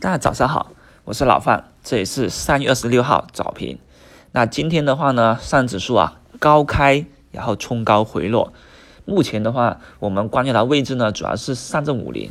大家早上好，我是老范，这里是三月二十六号早评。那今天的话呢，上指数啊高开，然后冲高回落。目前的话，我们关注的位置呢，主要是上证五零，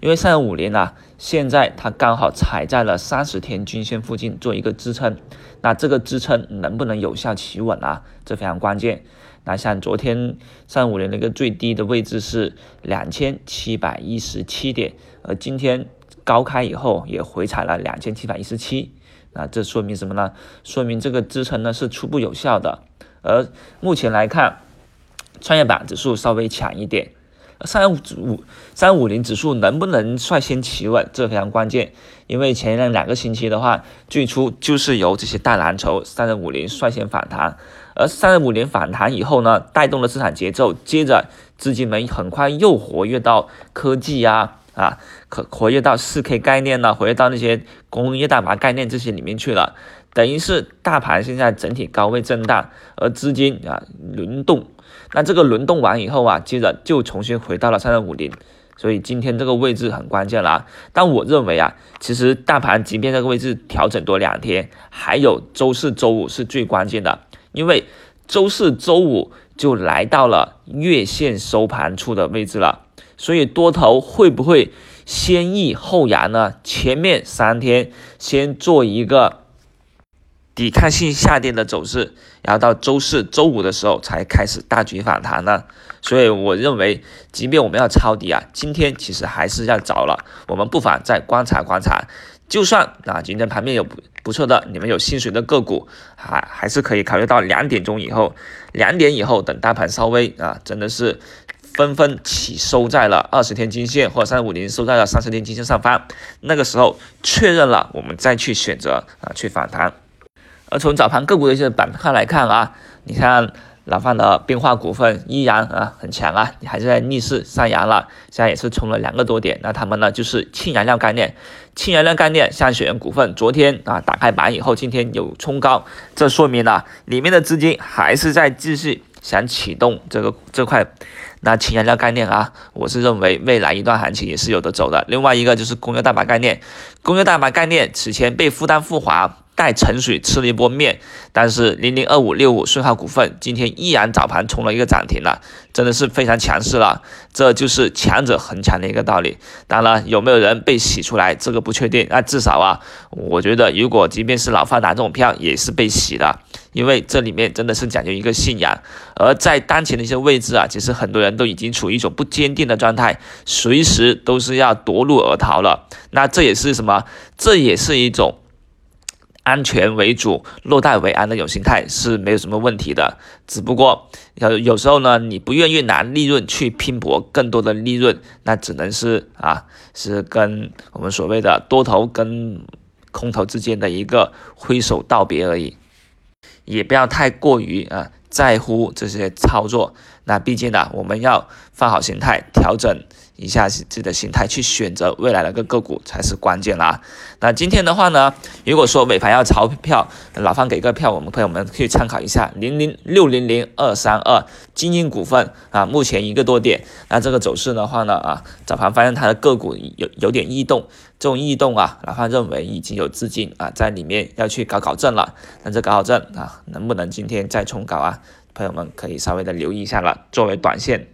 因为上证五零呢，现在它刚好踩在了三十天均线附近做一个支撑。那这个支撑能不能有效企稳啊？这非常关键。那像昨天上证五零那个最低的位置是两千七百一十七点，而今天。高开以后也回踩了两千七百一十七，那这说明什么呢？说明这个支撑呢是初步有效的。而目前来看，创业板指数稍微强一点，三五三五零指数能不能率先企稳，这非常关键。因为前两两个星期的话，最初就是由这些大蓝筹三五零率先反弹，而三五零反弹以后呢，带动了市场节奏，接着资金们很快又活跃到科技呀。啊，可活跃到四 K 概念呢，活跃到那些工业大麻概念这些里面去了，等于是大盘现在整体高位震荡，而资金啊轮动，那这个轮动完以后啊，接着就重新回到了三三五零，所以今天这个位置很关键了。但我认为啊，其实大盘即便这个位置调整多两天，还有周四周五是最关键的，因为周四周五就来到了月线收盘处的位置了。所以多头会不会先抑后扬呢？前面三天先做一个抵抗性下跌的走势，然后到周四周五的时候才开始大举反弹呢？所以我认为，即便我们要抄底啊，今天其实还是要早了。我们不妨再观察观察，就算啊今天盘面有不不错的，你们有心水的个股，还还是可以考虑到两点钟以后，两点以后等大盘稍微啊真的是。纷纷起收在了二十天均线或者三五零收在了三十天均线上方，那个时候确认了，我们再去选择啊去反弹。而从早盘个股的一些板块来看啊，你看老范的冰化股份依然啊很强啊，你还是在逆势上扬了，现在也是冲了两个多点。那他们呢就是氢燃料概念，氢燃料概念像雪源股份，昨天啊打开板以后，今天有冲高，这说明了里面的资金还是在继续想启动这个这块。那氢燃料概念啊，我是认为未来一段行情也是有的走的。另外一个就是工业大麻概念，工业大麻概念此前被复旦复华。带沉水吃了一波面，但是零零二五六五顺浩股份今天依然早盘冲了一个涨停了，真的是非常强势了。这就是强者恒强的一个道理。当然，有没有人被洗出来，这个不确定。那至少啊，我觉得如果即便是老范打这种票，也是被洗的，因为这里面真的是讲究一个信仰。而在当前的一些位置啊，其实很多人都已经处于一种不坚定的状态，随时都是要夺路而逃了。那这也是什么？这也是一种。安全为主，落袋为安的一种心态是没有什么问题的。只不过有有时候呢，你不愿意拿利润去拼搏更多的利润，那只能是啊，是跟我们所谓的多头跟空头之间的一个挥手道别而已。也不要太过于啊在乎这些操作。那毕竟呢，我们要放好心态，调整。一下自己的心态去选择未来的个个股才是关键啦。那今天的话呢，如果说尾盘要抄票，老方给个票，我们朋友们可以参考一下零零六零零二三二精英股份啊，目前一个多点。那这个走势的话呢啊，早盘发现它的个股有有点异动，这种异动啊，老方认为已经有资金啊在里面要去搞搞震了。那这搞搞震啊，能不能今天再冲高啊？朋友们可以稍微的留意一下了，作为短线。